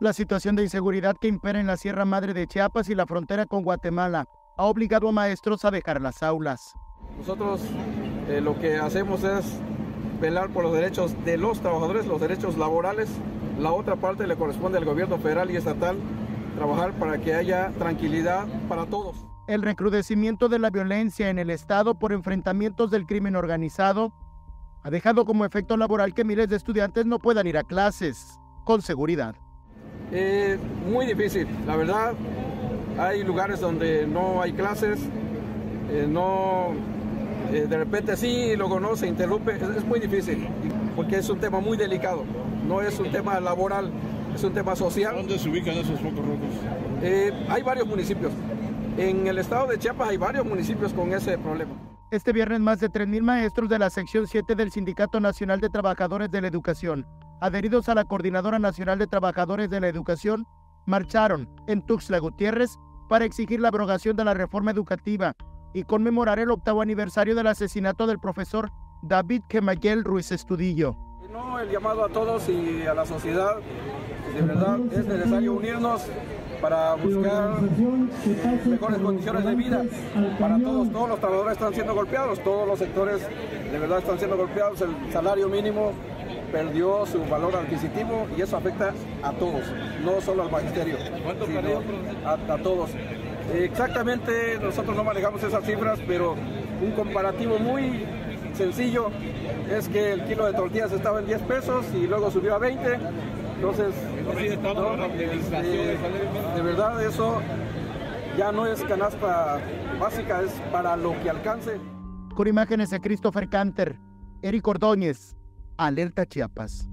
La situación de inseguridad que impera en la Sierra Madre de Chiapas y la frontera con Guatemala ha obligado a maestros a dejar las aulas. Nosotros eh, lo que hacemos es velar por los derechos de los trabajadores, los derechos laborales. La otra parte le corresponde al gobierno federal y estatal trabajar para que haya tranquilidad para todos. El recrudecimiento de la violencia en el Estado por enfrentamientos del crimen organizado ha dejado como efecto laboral que miles de estudiantes no puedan ir a clases con seguridad. Eh, muy difícil, la verdad. Hay lugares donde no hay clases, eh, no, eh, de repente sí, luego no, se interrumpe. Es, muy difícil, porque es un tema muy delicado. No es un tema laboral, es un tema social. ¿Dónde se ubican esos focos rojos? Eh, hay varios municipios. En el estado de Chiapas hay varios municipios con ese problema. Este viernes más de 3.000 maestros de la sección 7 del Sindicato Nacional de Trabajadores de la Educación, adheridos a la Coordinadora Nacional de Trabajadores de la Educación, marcharon en Tuxtla Gutiérrez para exigir la abrogación de la reforma educativa y conmemorar el octavo aniversario del asesinato del profesor David Kemayel Ruiz Estudillo. No, el llamado a todos y a la sociedad, de verdad es necesario unirnos para buscar mejores condiciones de vida para todos. Todos los trabajadores están siendo golpeados, todos los sectores de verdad están siendo golpeados. El salario mínimo perdió su valor adquisitivo y eso afecta a todos, no solo al magisterio, a, a todos. Exactamente, nosotros no manejamos esas cifras, pero un comparativo muy sencillo es que el kilo de tortillas estaba en 10 pesos y luego subió a 20. Entonces, de verdad eso ya no es canasta básica, es para lo que alcance. Con imágenes de Christopher Canter, Eric Ordóñez, Alerta Chiapas.